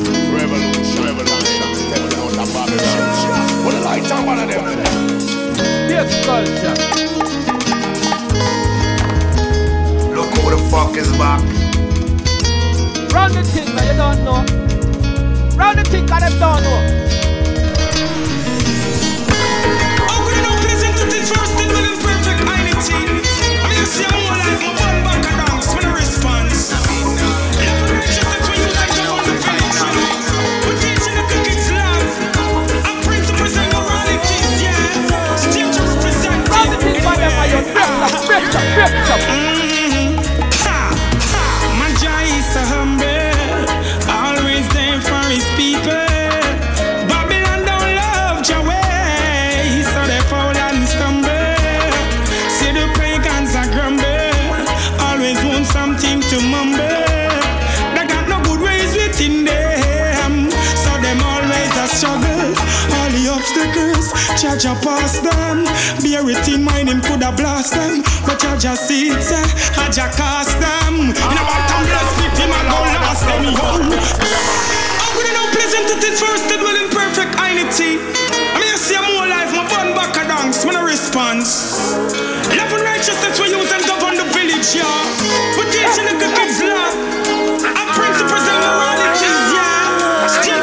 back. Revolution, revolution. Tell them out Babylon. Put a light on one of them. Yes, culture. Look who the fuck is back. Run the thing that you don't know. Run the thing that don't know. Always a pass them. Bear it in mind, him coulda blast them, but Jah Jah see it, I just cast them. In a bottomless pit, him a go last them, yo. How could I now pleasant to this first that dwell in perfect unity. I mean, you see I'm more life, my bun back a dance, when a response. Love and righteousness we use and govern the village, yeah. We're teaching the kids love. And principles and moralities, yeah.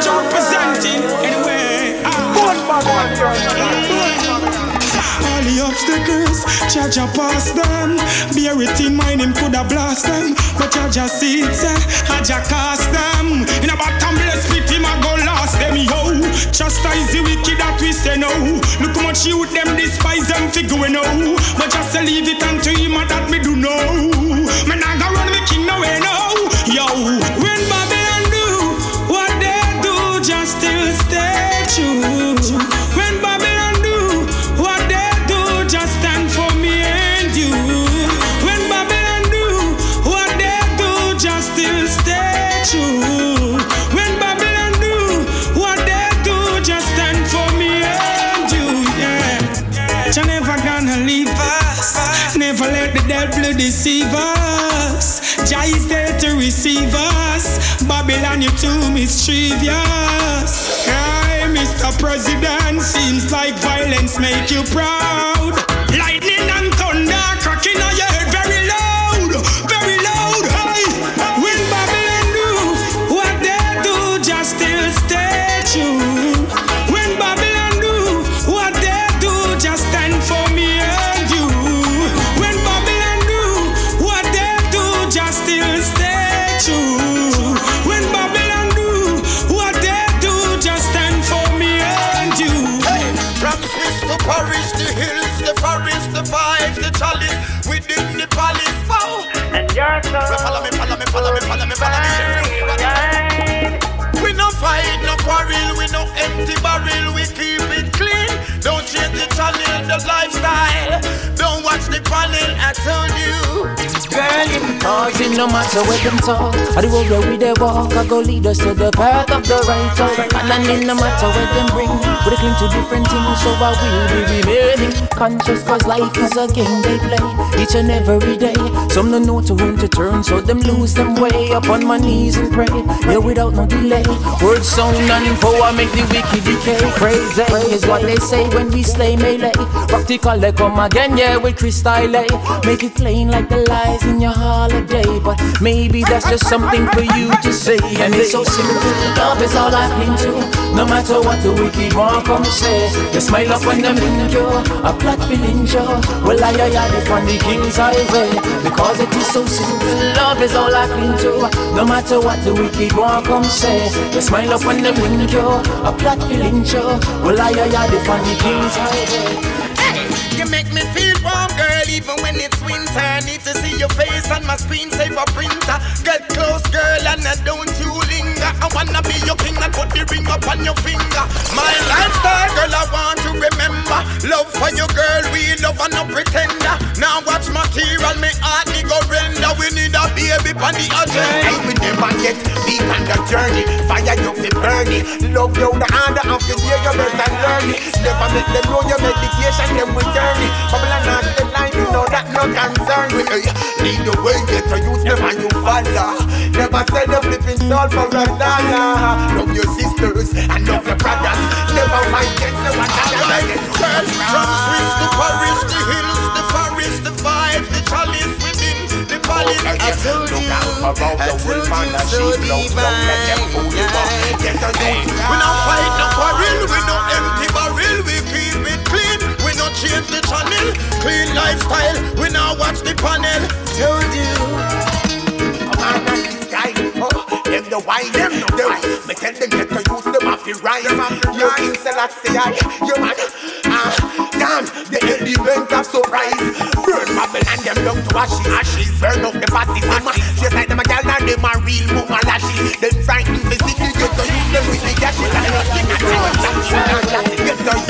To representing, anyway. Ah. All the obstacles, Jah Jah pass them. Bear it in mind, him coulda blast them. But Jah see it, say, I Jah cast them. In a bottomless pit, him a go last them, yo. Chastise the wicked that we say no. Look how much youth them despise them figure we know. But just leave it unto him, a that me do know. Me nah go run me king no way, no. Yo, mischievous. Hey, Mr. President, seems like violence make you proud. Follow me, follow me. We no fight, no quarrel, we no empty barrel, we keep it clean. Don't change the channel, the lifestyle. Watch the panel, I told you. Girl, Cause it no matter where them talk. Or the road where we they walk I go lead us to the path of the right talk. And then it no matter where them bring We cling to different things So I will be remaining Conscious cause life is a game they play Each and every day. Some don't know to whom to turn So them lose them way Up on my knees and pray. Yeah, without no delay Word sound and power make the wicked decay. Crazy is what they say when we slay melee. Practical they come again, yeah, with crystal eh? Make it plain like the lies in your holiday. But maybe that's just something for you to say. And it's so simple, love is all I cling to. No matter what the wicked want come say. They smile up when them in you A plot feeling you Well, I, I, I, on the king's highway. Because it is so simple, love is all I cling to. No matter what the wicked want come say. They smile up when them in you A plot feeling you Well, I, I, I, on the king's highway. You make me feel warm, girl, even when it's winter. I need to see your face on my screen screensaver printer. Get close, girl, and uh, don't you linger. I wanna be your king and put the ring up on your finger. My lifestyle, girl, I want to remember. Love for you, girl, we love and no pretender. Now watch my material, me heart me go render. We need a baby on the agenda. We never get deep on the journey. Fire you fi burn it. Love you the order of the year, you better learn. Never make them know your meditation, them will turn it. Babylon not the line, know that no concern. We hey, lead the way, get to use them and you follow. Never sell your flipping soul for a dollar. Love your sisters and love your brothers. Never mind get so what I Girls from Swiss to Paris, the hills, the forest, the vibe, the chalice within the palace. I told you, I told you so divine. We don't fight no quarrel, we no empty barrel, we change the channel, clean lifestyle. We now watch the panel. Told you, I'm on this guy. Oh them the wine, them no them. Me tell them get to use them off the rise. You in Selassie, you man. Ah, damn, the element of surprise. Burn Babylon, them down to ashes. Ashes, burn up the fascism. Just like them a gal and them a real mama lashes. Them frightened physically, get to use them the gashes.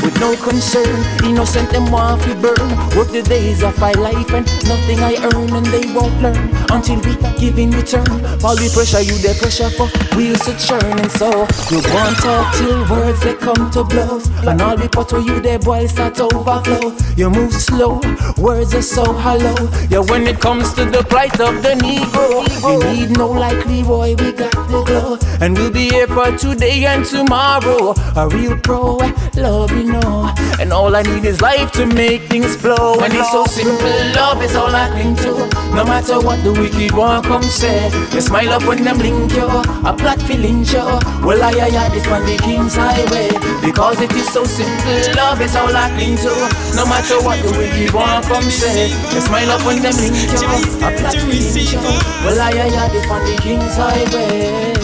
With no concern, innocent them want to burn. Work the days of my life and nothing I earn, and they won't learn until we give in return. All the pressure you the pressure for wheels to churn, and so you want talk till words they come to blows, and all the pot where you there boil start overflow. You move slow, words are so hollow. Yeah, when it comes to the plight of the Negro, we need no like Leroy, we got the glow, and we'll be here for today and tomorrow. A real pro, love you know, and all I need is life to make things flow. And it's so simple, love is all I cling to. No matter what the wicked one come say, you smile up when them link you, a plot feeling show. Well, I, I, I, it on the King's Highway, because it is so simple. Love is all I cling to. No matter what the wicked one come say, you smile up when them link you, a plot feeling show. Well, I, I, I, it on the King's Highway.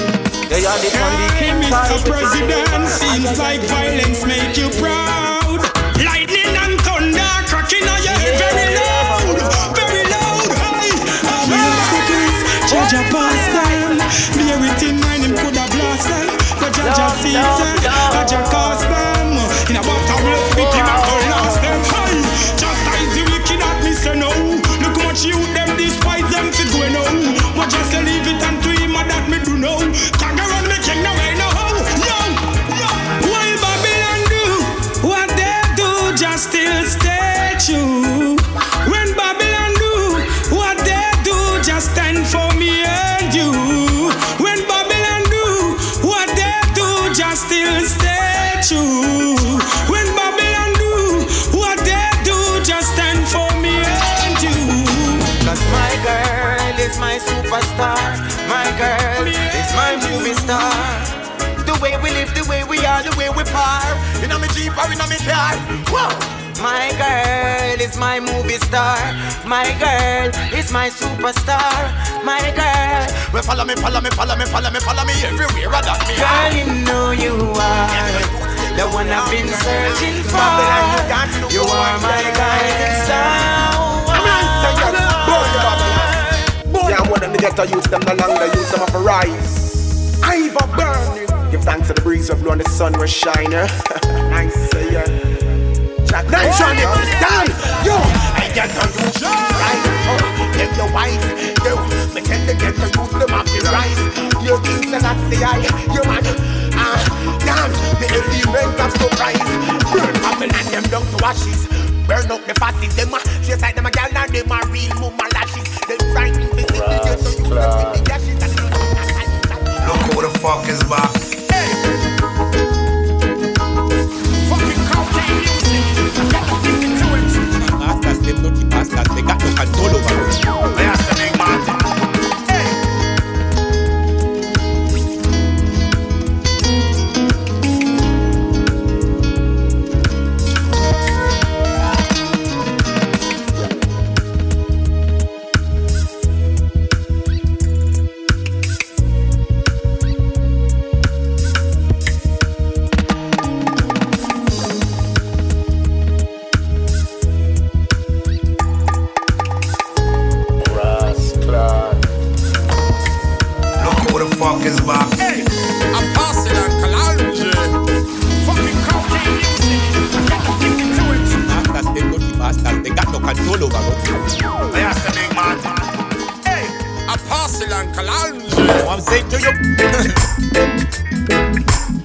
This on the King's Mr. President, seems like violence make you proud. Lightning and thunder cracking on your head very loud, very loud. Hey, I'm Jah Jah pass them, bear it in mind him coulda blast them. But Jah Jah sees them, In a me jeep or in a me car. Whoa! My girl is my movie star. My girl is my superstar. My girl. Well, follow me, follow me, follow me, follow me, follow me everywhere. I got me. Girl, you know you are the one I've been searching for. You are my guiding star. Yeah, I'm one of the ghetto youths, them no longer use them of a rise. I've a burning. Give thanks to the breeze of blow and the sun was shining. nice, say yeah. Jack, nice on it, done. Yo, I get to use right. Oh, them the wise, yo. Me tell the ghetto youths, them have the rise. You think that I say I, you man. Ah, damn, the element of surprise. Burn Babylon, them down to ashes. Burn up the fascists, them a just like them a gal and them a real mama lashes. Them frightened physically, just so you them with the gashes Look who the fuck is back. Them dirty bastards, they got no control over us. Apostle and Kalanji. So I'm saying to you,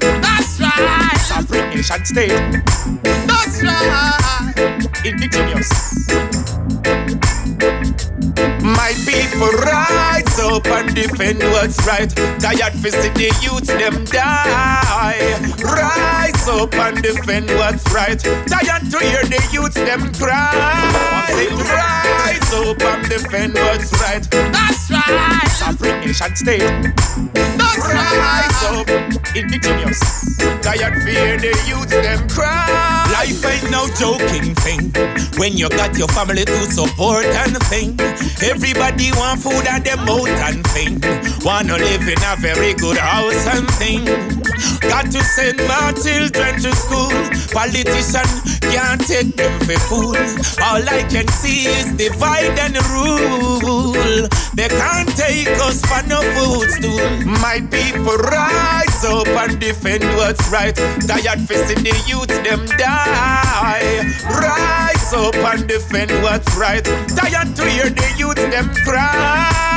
That's right. sovereign nation state, That's right. indigenous. My people rise up. and defend what's right. Tired for see the youths them die. Rise up and defend what's right. Tired to hear the youths them cry. Rise up and defend what's right. That's right. Nation state. That's Rise up, indigenous. Tired fear the youths them cry. Life ain't no joking thing. When you got your family to support and thing. Everybody want food and them out and thing. Wanna live in a very good house and thing. Got to send my children to school. Politician can't take them for fool. All I can see is divide and rule. They can't take us for no food stool. My people rise up and defend what's right. Tired see the youth them die. Rise up and defend what's right. Tired to hear the youth them cry.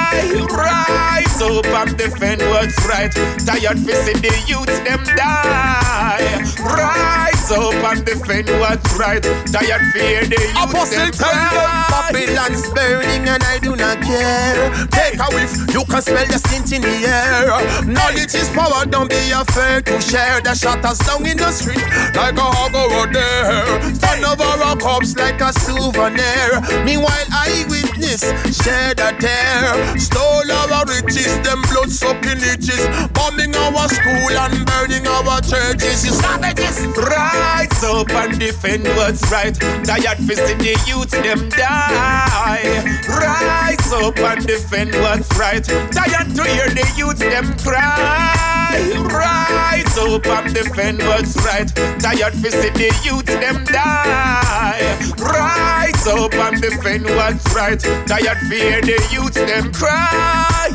Rise up and defend what's right. Tired for see the youth them die. Rise up and defend what's right. Tired for hear the youth Apostle them them. Babylon's burning and I do not care. Take a whiff, you can smell the stench in the air. Knowledge is power, don't be afraid to share. The shutters down in the street like a hog over there. Stand over our cups like a souvenir. Meanwhile, I witness shed a tear. Stole our riches, them blood sucking leeches. Bombing our school and burning our churches. You savages. Rise up and defend what's right. Tired see the youth them die. Rise up and defend what's right. Tired to hear the youth them cry. Rise up and defend what's right. Tired for see the youth them die. Rise up and defend what's right. Tired for hear the youth them cry.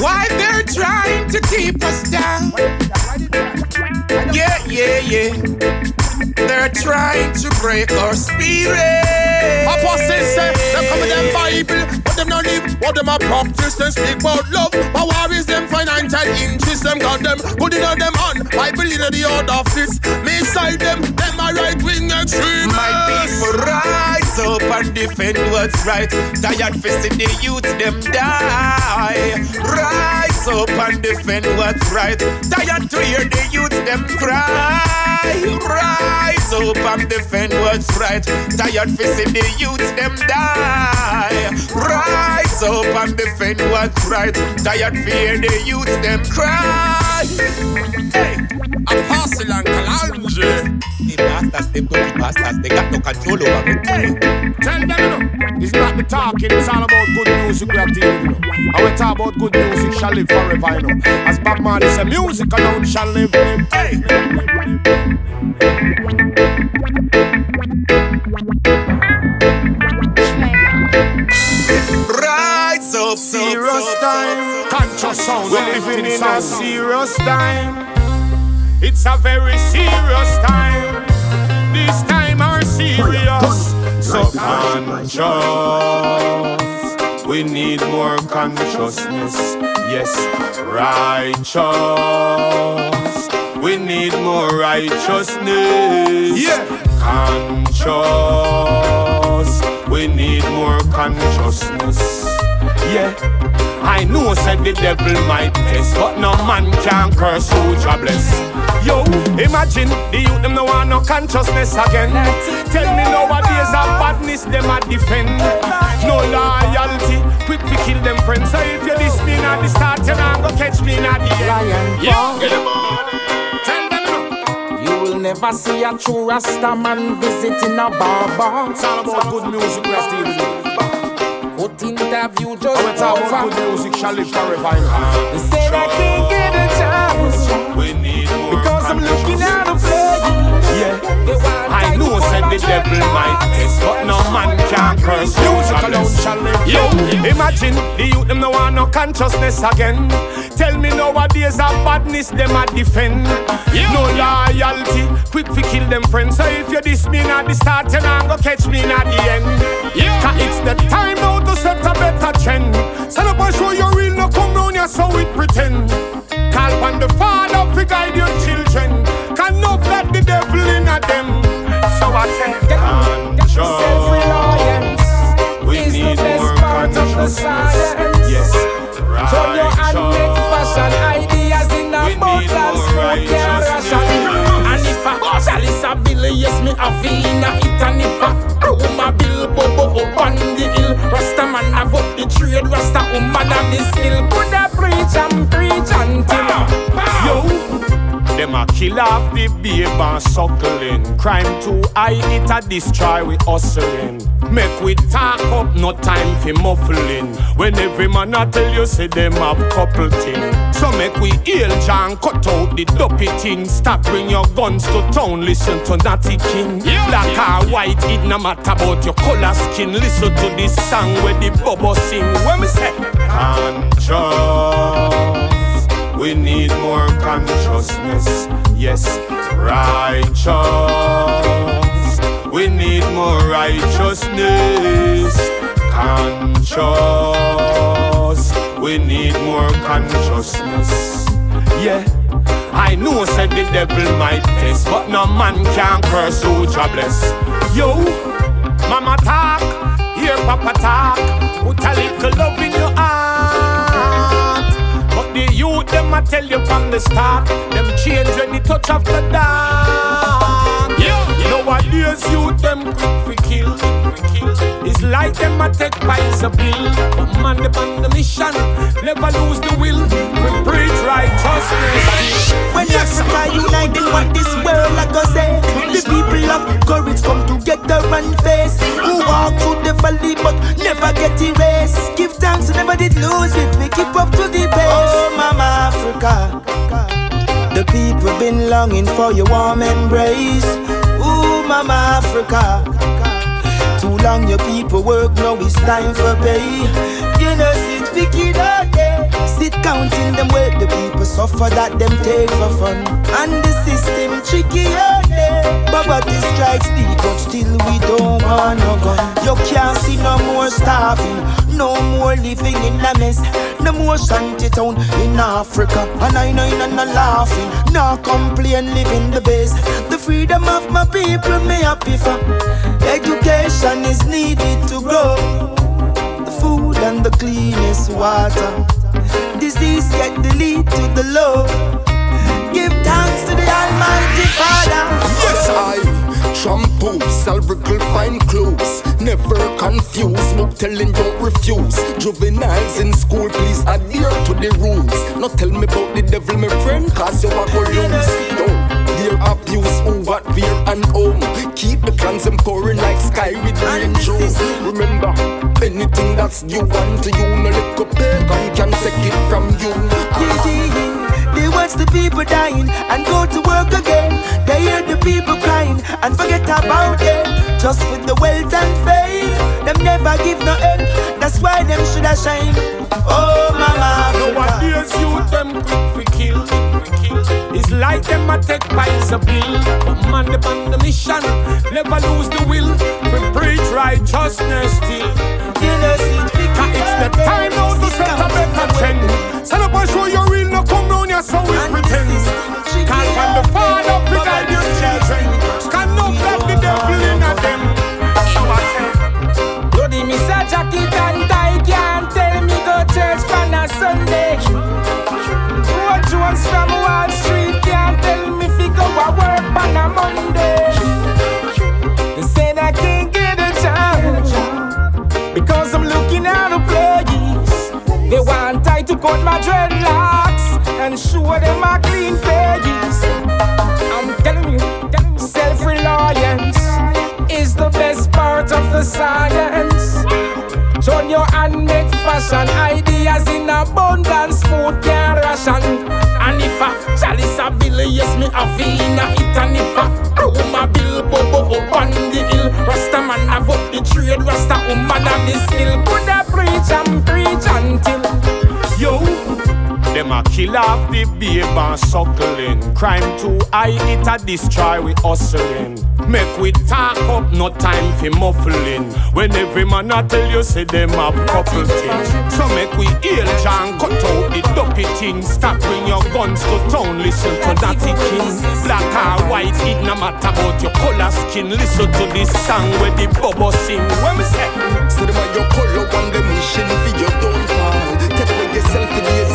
Why they're trying to keep us down? Yeah, yeah, yeah. They're trying to break our spirit. Apostles say, them come with them Bible, but them not live what them a practice, them speak about love. But war is them financial interest, them got them putting on them on. Bible in the old office, me side them, them a right wing extreme. My people rise up and defend what's right. Tired see the youth them die. Rise up and defend what's right. Tired to hear the youth them cry. Rise up and defend what's right. Tired see the youth them die. Rise up and defend what's right. Tired for hear the youth them cry. Hey. Apostle and Kalanji. The bastards, them dirty bastards, they got no control over it. Tell them, you know, it's not the talking, it's all about good music we are dealing with. You know. And we talk about good music shall live forever, you know. As Bob Marley said, music alone shall live. live. Hey. Rise up, Serious time, conscious sound, we're living in a serious time. It's a very serious time. This time are serious, so conscious. We need more consciousness. Yes, righteous. We need more righteousness. Yeah, conscious. We need more consciousness. Yeah. I know said the devil might test, but no man can curse who Jah bless. Yo, imagine the youth them no want no consciousness again. Tell me nowadays a badness them a defend. No loyalty, quick to kill them friends. So if you this me at the start, you not go catch me at the end. Yeah, get them on. Tell them. You will never see a true Rasta man visiting a barber. It's all about good music we have to Put interview just about over. good music shall live forever. They said I can't get a chance We need more because I'm looking at a play. Yeah. I know said the devil might test, but no man can curse music alone shall live. Yo, imagine the youth them no want no consciousness again. Tell me nowadays a badness them a defend. No loyalty, quick to kill them friends. So if you diss me at the start, you not go catch me at the end. Cause it's the time now to set a better trend. Stand up and show you real, no come round here so we pretend. Call upon the Father to guide your children. Can not let the devil in at them. So I say, conscious. Self-reliance We is the need best more part of the consciousness. science. Yes ration Ideas in abundance, food can ration And if a chalice a Billy yes me a vina it And if a room a bill, bobo up on the hill. Rasta man a vote the trade, Rasta woman a the skill Could a preach and preach until Yo them a kill off the babe and suckling. Crime too high, it a destroy we hustling. Make we talk up, no time for muffling. When every man a tell you say them have couple thing. So make we heal John, cut out the dopey thing. Stop bring your guns to town, listen to Natty King. Black or white, it no matter about your color skin. Listen to this song where the bubble sing. When me say, conscious. We need more consciousness. Yes, righteous. We need more righteousness. Conscious. We need more consciousness. Yeah. I know said the devil might test, but no man can curse who bless. Yo, mama talk, hear papa talk, put a little love the youth them I tell you from the start, them change when the touch of the dark. Yeah, nowadays youth them quick for kill. It's like them a take pies of bill, but man them on the mission, never lose the will. We preach righteousness. When yes. Africa unite, then what this world I go say? The people of courage come together and face. Who walk through the valley but never get erased. Give thanks, never did lose it. We keep up to the pace. Oh, Mama Africa. The people been longing for your warm embrace. Mama Africa. Too long your people work, now it's time for pay. You know, sit wicked all day. Sit counting them where the people suffer that them take for fun. And the system tricky all day. Poverty strikes deep, but still we don't want no gun. You can't see no more starving, no more living in a mess. No more shanty town in Africa. And I know you're not laughing, no complain, living the best. The freedom of my people, me happy for. Education is needed to grow. The food and the cleanest water. Disease get lead to the low. Give thanks to the Almighty Father. Yes, I shampoo, salvical fine clothes. Never confuse, book telling don't refuse. Juveniles in school, please adhere to the rules. Not tell me about the devil, my friend, cause you are going lose. Don't their abuse over fear and home. Keep the clans empowering like sky with rain Remember, anything that's due unto you, no little pagan can take it from you. Yeah, yeah, yeah. They watch the people dying and go to work again. Hear the people crying and forget about them. Just with the wealth and fame, them never give no end. That's why them should have shame. Oh, mama, Nowadays youth them quick for kill. It's like them a take pies of bill. But man them on the mission, never lose the will. We preach righteousness still. Cause it's the time now to set a better trend. Stand up and show your real, no come round here so we pretend. Cause when the father we guide your children, can no flap the devil in a them. I say, Bloody me say cut my dreadlocks and show them my clean face. I'm telling you, self-reliance is the best part of the science. Turn your handmade fashion ideas in abundance, food can ration. And if a chalice a bill, yes me a vina it. And if a room a bill, bobo up on the hill. Rasta man have up the trade, Rasta woman have the skill. A kill off the babe and suckling. Crime too high, it a destroy we hustling. Make we talk up, no time for muffling. When every man a tell you say them have couple things. So make we heal John, cut out the dopey things. Stop bring your guns to town, listen to Natty King. Black or white, it no matter about your color skin. Listen to this song where the bubble sing. When me say, them on your color and them wishing for your downfall. Take away yourself in days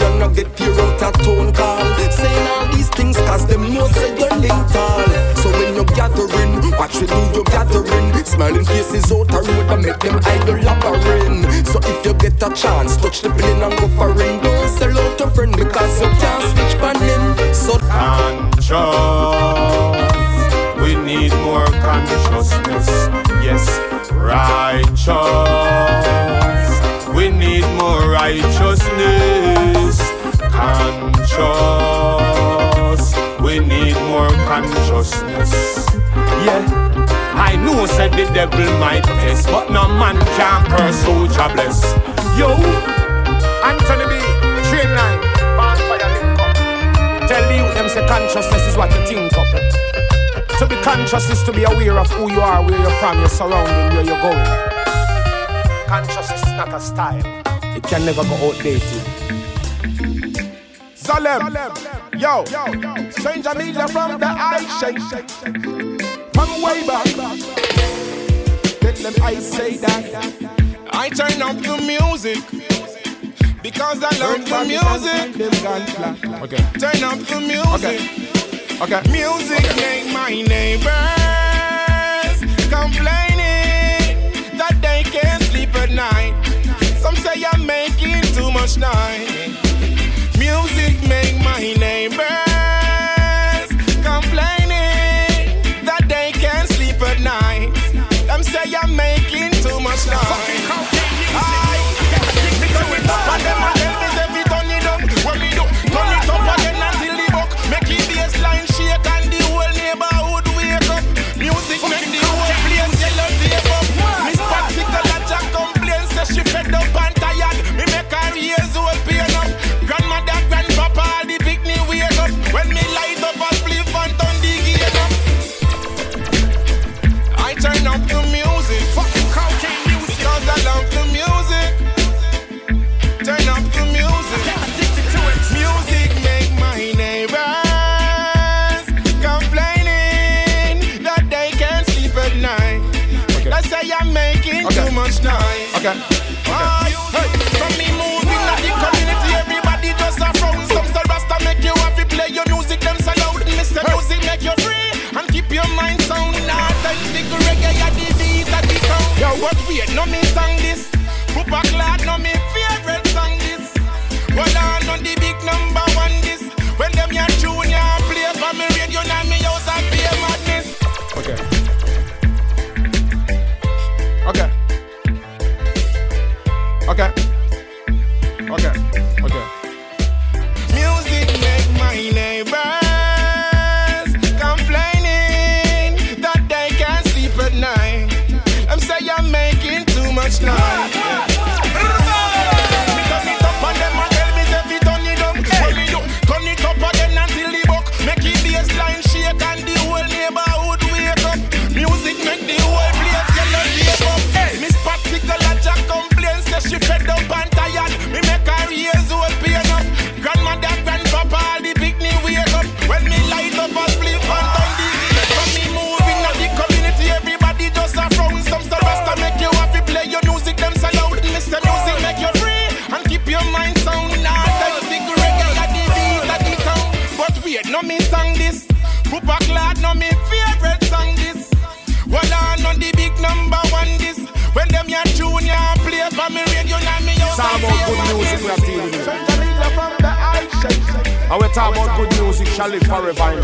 you a not get peer out a tone call. Saying all these things cause them know say Watch we do your gathering. Smiling faces out a road and make them idle labyrinth. So if you get a chance, touch the plane and go for ring. Don't sell out a friend because you can't switch him. So conscious, we need more consciousness. Yes, righteous, we need more righteousness. Conscious, we need more consciousness. Yeah. I know said the devil might test, but no man can curse who Jah bless. Yo, Anthony B, train line, Tell you them say consciousness is what you think up. To be conscious is to be aware of who you are, where you're from, your surrounding, where you're going. Consciousness not a style. It can never go outdated. Zalem, yo, stranger media from the eye shake from way back. Tell them I say that. I turn up the music because I love the music. Okay. Turn up the music. Okay. okay. Music okay. make my neighbors complaining that they can't sleep at night. Too much noise. Music make my neighbors. Complaining that they can't sleep at night. Them say I'm making too much noise.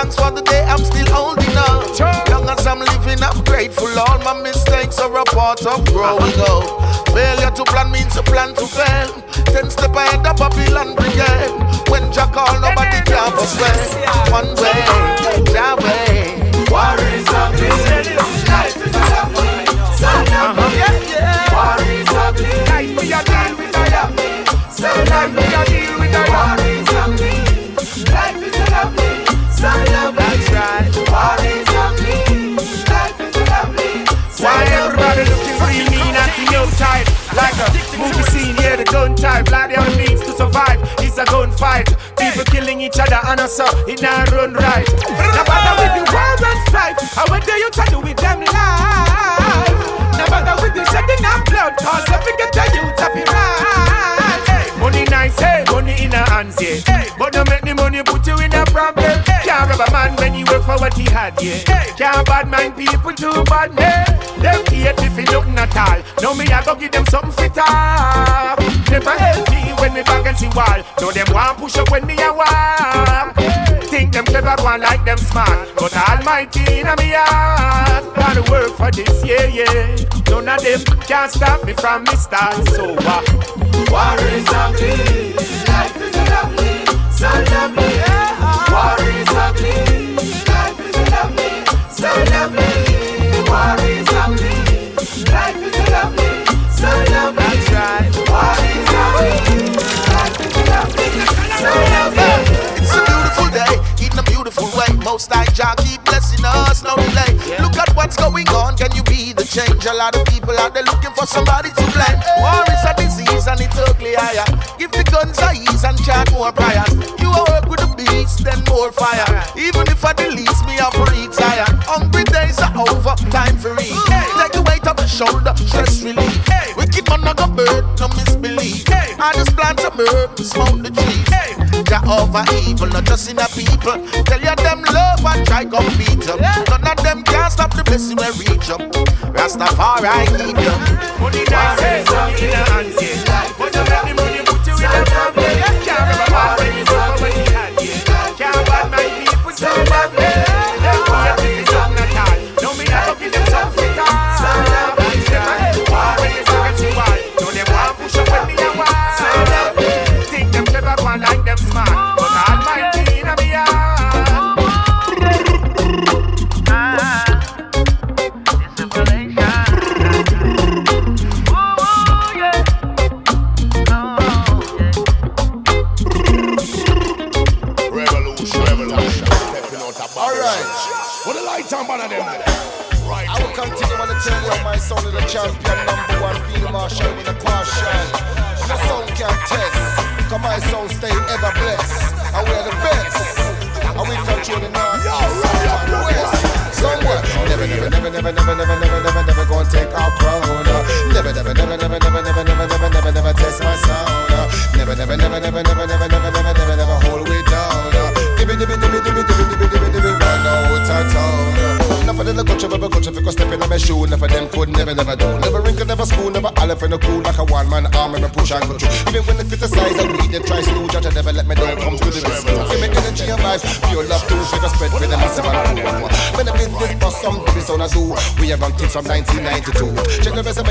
thanks for the day I'm still holding on. Young as I'm living, I'm grateful. All my mistakes are a part of growing up. Failure to plan means a plan to fail. Ten step ahead of Babylon brigade. When Jack call, nobody can persuade. One way, that way. War time. Bloody on means to survive. It's a gunfight. People killing each other and us up. It not run right. No matter with the war and strife. I went there you try to with them life. No matter with the shedding of blood. Cause every get a youth happy right. Money nice, hey, money in a hands, yeah. Hey, but don't make the money put you in a problem. Hey, a man when he work for what he had, yeah. Hey, can't bad mind people too bad, man. Them hate if he nothing at all. Now me I go give them something fit up. Never help me when me back against the wall. Now them want push up when me a walk. Think them clever, one like them smart. But almighty in a me heart. Gotta work for this, yeah, yeah. None of them can stop me from me start so uh, War is ugly, life is so lovely. Life is lovely, so lovely. Life is lovely, so lovely. Life is so lovely. It's a beautiful day, in a beautiful way. Most I Jah keep blessing us, no delay. Look at what's going on, can you be the change? A lot of people out there looking for somebody to blame. Higher. Give the guns a ease and chant more prayers. You a work with the beast, then more fire. Even if I delete me, I retire. Hungry days are over, time for eat. Take the weight off the shoulder, stress relief. Hey, Wicked man I go bird, no misbelief. I just plant a herb, smoke the tree. Jah over evil, not just in a people. Tell you them love and try compete them. None of them can stop the blessing we reach up. Rastafari keep them. Money hey, money in a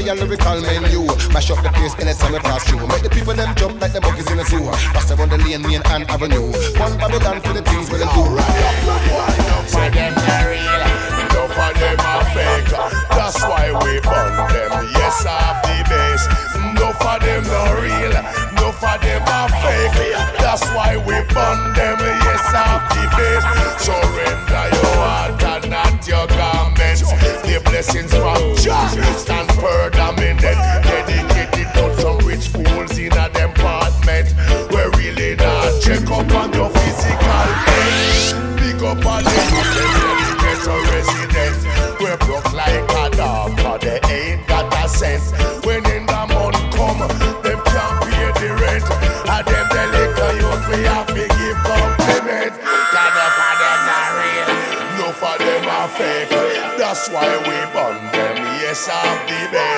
And lyrical menu. Mash up the place anytime we pass through. Make the people them jump like the monkeys in a zoo. Rasta on the lane, main and avenue. One Babylon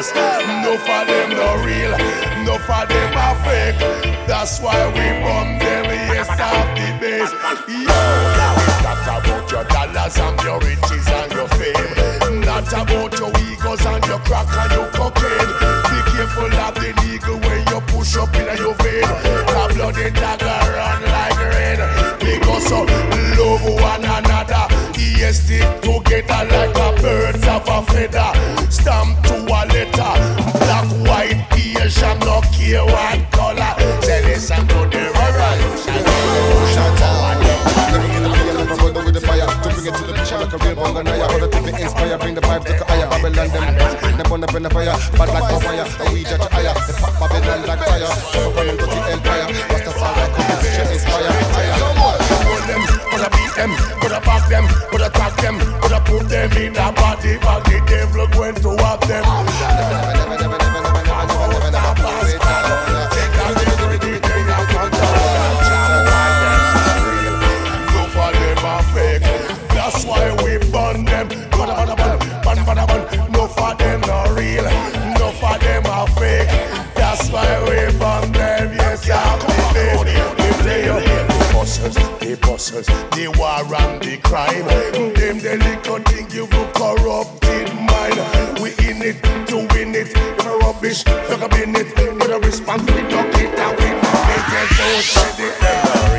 best. Enough of them not real, enough of them are fake. That's why we burn them. Yes, I'm the best. Yo, not about your dollars and your riches and your fame. Not about your egos and your crack and your cocaine. Be careful of the legal way you push up in your vein. The bloody dagger run like rain. Because of love one another. Yes, stick together like a birds of a feather. Stamp a letter. Black, white, Asian, no care what color. Say listen to the revolution. Me get the fire, to bring it to the champion. like a real bunganaya. Positive inspire, bring the vibes to higher. Babylon them, them on up in the fire, bad like papaya. And we judge higher, the pop Babylon like fire. Come up them dirty empire, Rastafari come to inspire. them, coulda beat them, coulda back them, coulda tag them, coulda put them in a body the the war and the crime. Them the little thing you corrupted mind. We in it to win it. If a rubbish, look up in it. With a response, we duck it and we make it so steady.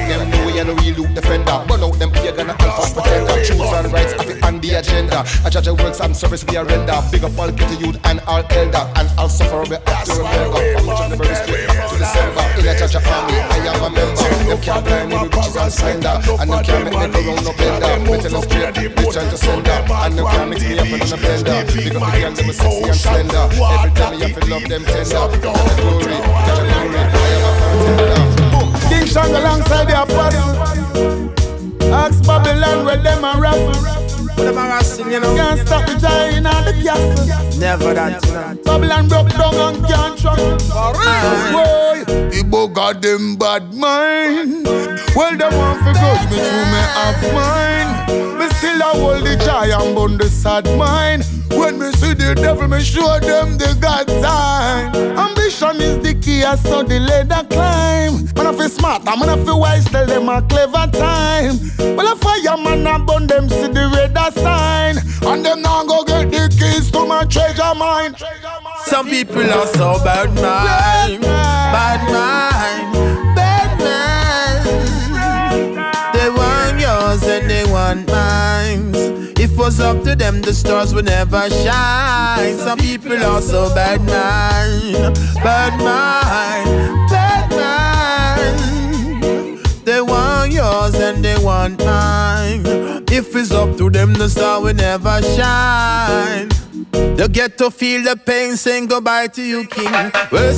Them know we are the real loot defender. Burn out them pagan and alpha pretender. Choose and rights of it on the agenda. A judge of works and service we are render. Big up all kitty youth and all elder. And all suffer we have to remember. From January straight to December. In a judge army, I am a member. Them can't blind me with riches and splendor. And them can't make me go round no bender. Me tell them straight, return to sender. And them can't mix me up in a blender. Up the girls, them sexy and slender. Every time you have to love them tender. Judge of glory, judge of glory. I am a contender. King Shang alongside the apostle. Ask Babylon where them a raffle. Them a wrestling, you know. Can't stop the giant at the castle. Never that, you know. Babylon broke down and can't trust. For real. Boy, Igbo got them bad mind. Well, them want to go me through me have mine. Me still a hold the giant bun the sad mind. When me see the devil, me show them the God sign. Ambition is the key, I saw the ladder climb. Man, I feel smart, I'm gonna feel wise, tell them a clever time. Well, a fireman, I bun them, see the radar sign. And them now go get the keys to my treasure mine. Some people are so bad mind, bad mind, mine. If it was up to them, the stars would never shine. Some people are so bad mind, bad mind, bad mind. They want yours and they want mine. If it's up to them, the star will never shine. You get to feel the pain, saying goodbye to you, king.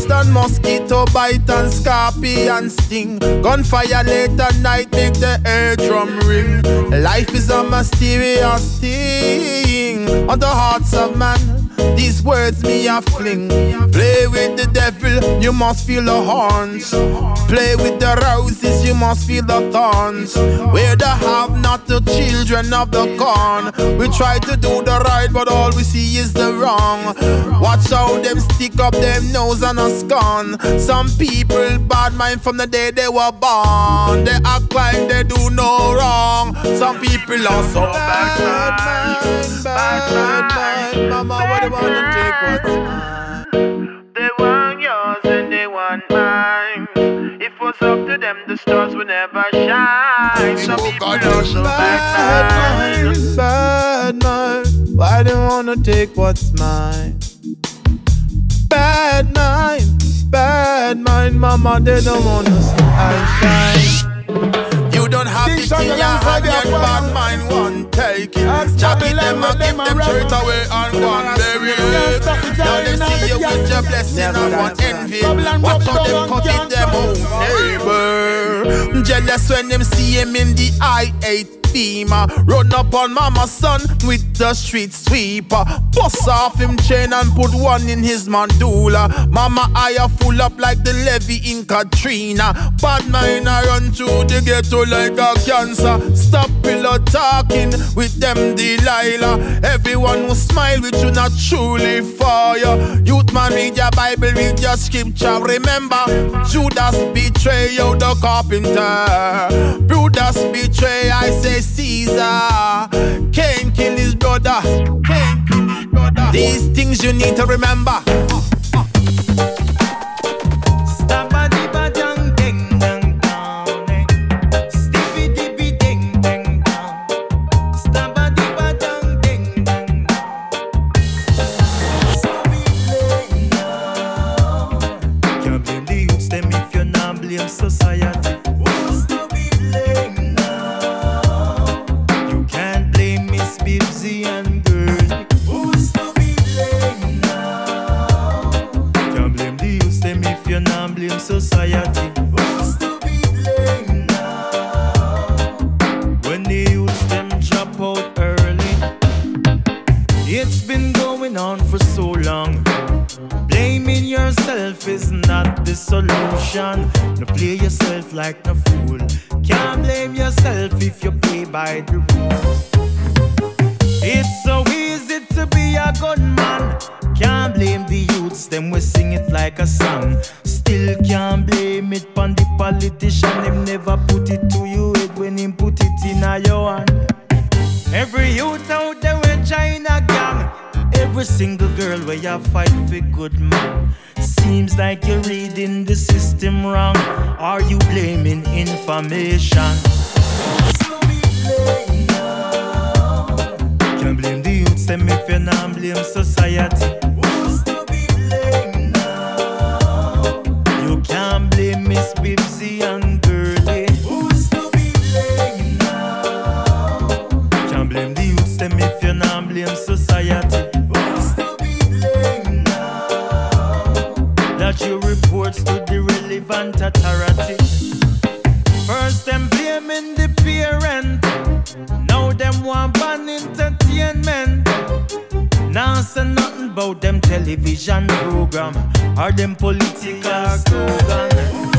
Than mosquito bite and scorpion sting. Gunfire late at night make the air drum ring. Life is a mysterious thing on the hearts of man. These words me a fling. Play with the devil, you must feel the horns. Play with the roses, you must feel the thorns. Where the have not the children of the corn. We try to do the right, but all we see is the wrong. Watch how them stick up them nose and a scorn. Some people bad mind from the day they were born. They act like they do no wrong. Some people are so bad, bad, bad, bad, Mama, what do you wanna take what's mine? They want yours and they want mine. If it was up to them, the stars would never shine. Some people are so bad, mind, bad mind. Why they wanna take what's mine? Bad mind, bad mind, mama, they don't wanna see I shine. You don't have King it Shang in your alongside hand, the yet bad mind won't take it. Jacket Babylon them and give them straight away and go and bury it. Now they see you with your blessing and want envy. Watch how them and cut can't it them own neighbor. Jealous when them see him in the I-8 Run up on mama's son with the street sweeper. Bust off him chain and put one in his mandula. Mama eye full up like the levee in Katrina. Bad mind I run through the ghetto like a cancer. Stop pillow talking with them Delilah. Everyone who smile with you not truly for you. Youth man read your Bible, read your scripture. Remember, Judas betray you, the carpenter. Judas betray, I say Caesar. Cain kill his brother. Cain kill his brother. These things you need to remember. Can't It's been going on for so long. Blaming yourself is not the solution. No play yourself like a fool. Can't blame yourself if you play by the rules. It's so easy to be a good man. Can't blame the youths, them we sing it like a song. Still can't blame it on the politician. Him never put it to you head when him put it in a your hand. Every youth out there we trying to Every single girl where you fight for good man. Seems like you're reading the system wrong. Are you blaming information? Can't blame the youths, them if you not blame society. Relevant authority. First them blaming the parent. Now them want ban entertainment. Now say nothing about them television program or them political slogan.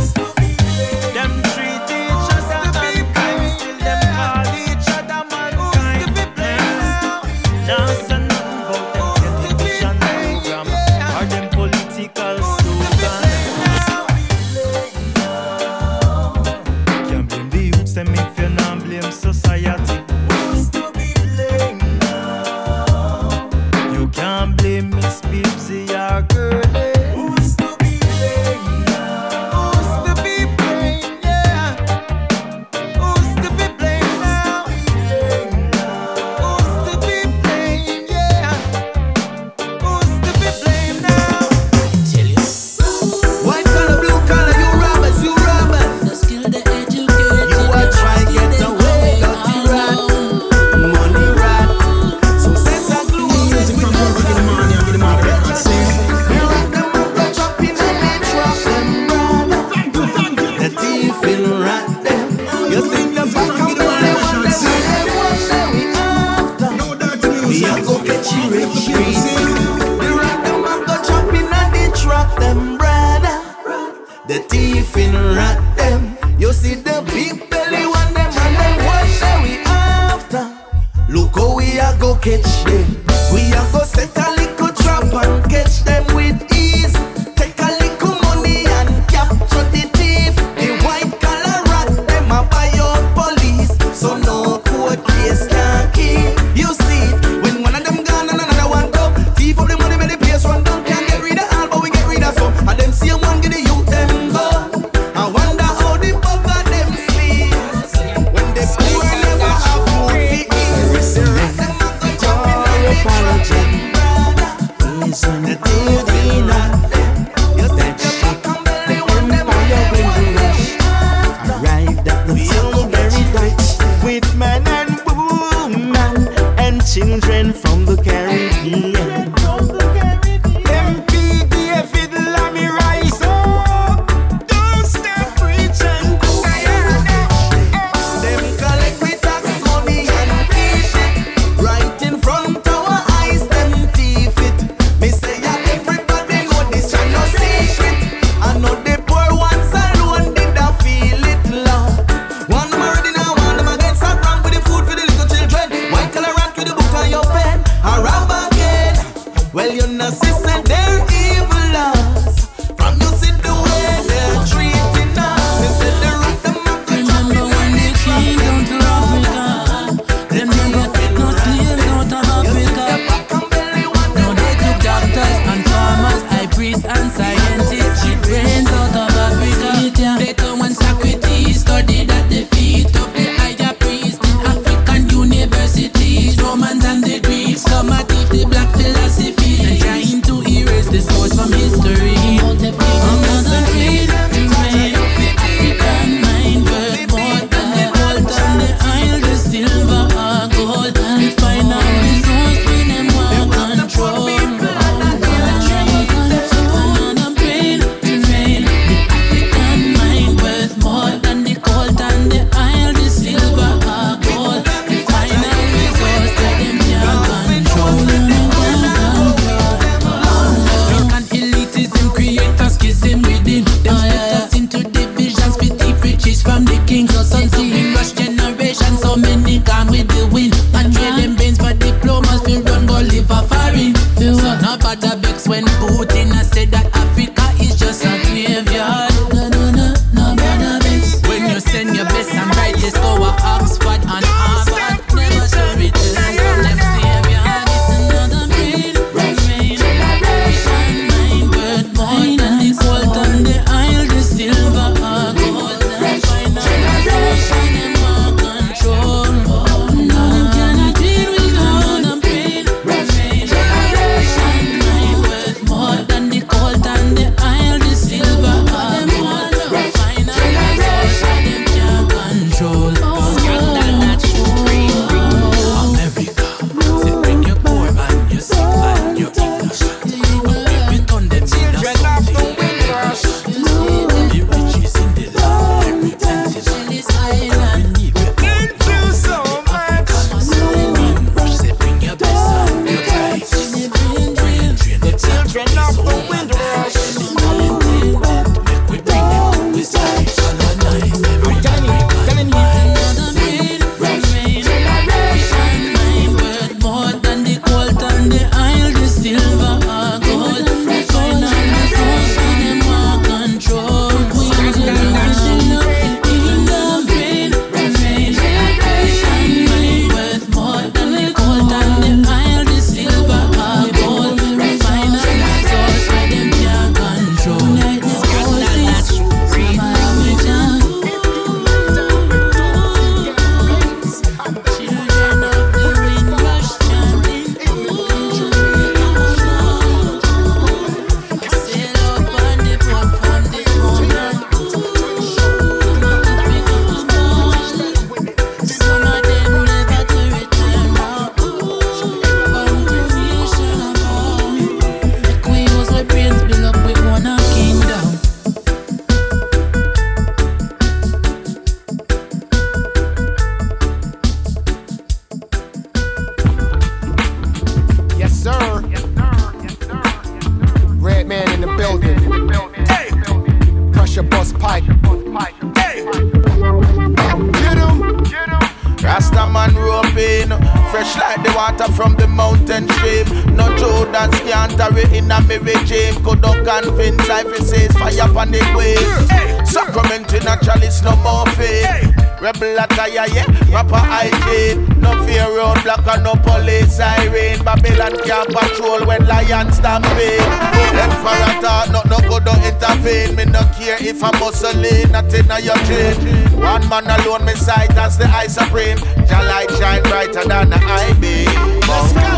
For a thought, not no good don't intervene. Me no care if I'm muscling, nothing on your train. One man alone, me sight as the eye supreme. Your light shine brighter than the eye beam. Let's go,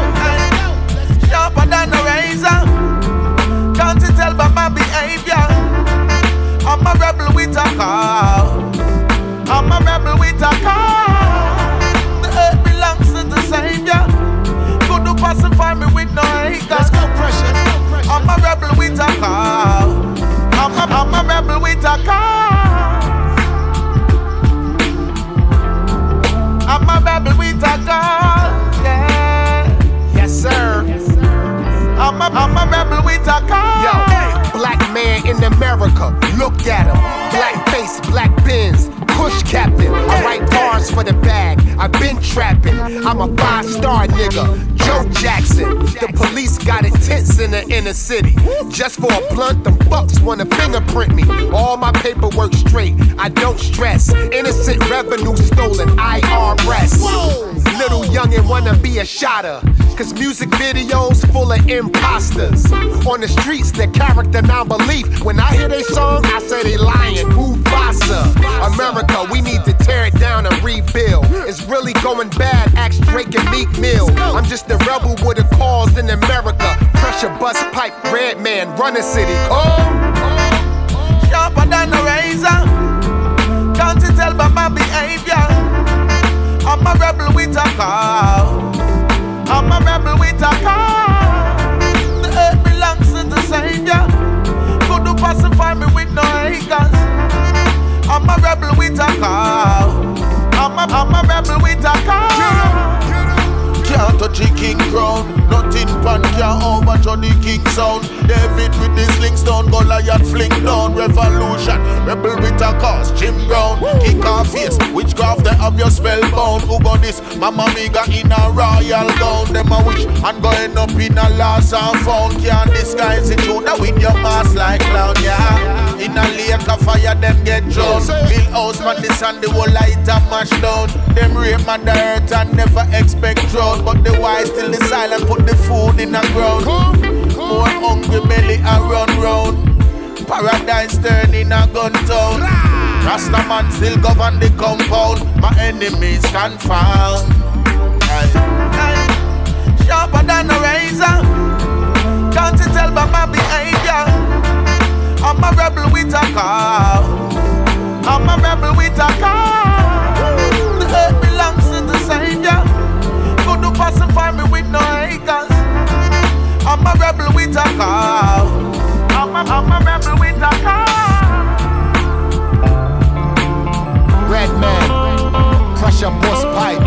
sharper than a razor. Can't you tell by my behavior? I'm a rebel with a cause. I'm a rebel with a cause. Pacify me with no. Let's go, pressure. I'm a rebel with a cause. I'm a, I'm a rebel with a cause. I'm a rebel with a cause. Yeah. Yes, sir. I'm a, I'm a rebel with a cause. Yo, black man in America, look at him. Black face, black bins, push captain. I write bars for the bag. I've been trapping. I'm a five star nigga. Joe Jackson. The police got it tense in the inner city. Just for a blunt, them fucks wanna fingerprint me. All my paperwork straight. I don't stress. Innocent revenue stolen. IRS. Little youngin' wanna be a shotter. Cause music videos full of imposters. On the streets, their character non-belief. When I hear they song, I say they lying. Who Mufasa. America, we need to tear it down and rebuild. It's really going bad, ask Drake and Meek Mill. I'm just a rebel with a cause in America. Pressure Busspipe, red man, run the city. Oh. Come. Sharper than a razor. With a cause. I'm a, I'm a rebel with a cause. Can't touch the king crown. Nothing pan can overthrow the king sound. David with the sling stone, Goliath fling down. Revolution, rebel with a cause. Jim Brown, kick off face. Witchcraft they have your spellbound. Who got this? Mama got in a royal gown. Them a wish and go end up in a lost and found. Can't disguise it. You know with your mask like clown, yeah. In a lake of fire, them get drowned. Bill house man, this and the whole light and mash down. Them rape man the earth and never expect drought. But the wise still the silent, put the food in the ground. More hungry belly a run round. Paradise turning a gun town. Rasta man still govern the compound. My enemies confound. Hey, hey. Sharper than a razor. Can't you tell by my behavior? I'm a rebel with a cause. I'm a rebel with a cause. The earth belongs to the Savior. Good to pacify me with no haters. I'm a rebel with a cause. I'm a, I'm a rebel with a cause. Red man, Pressure Busspipe.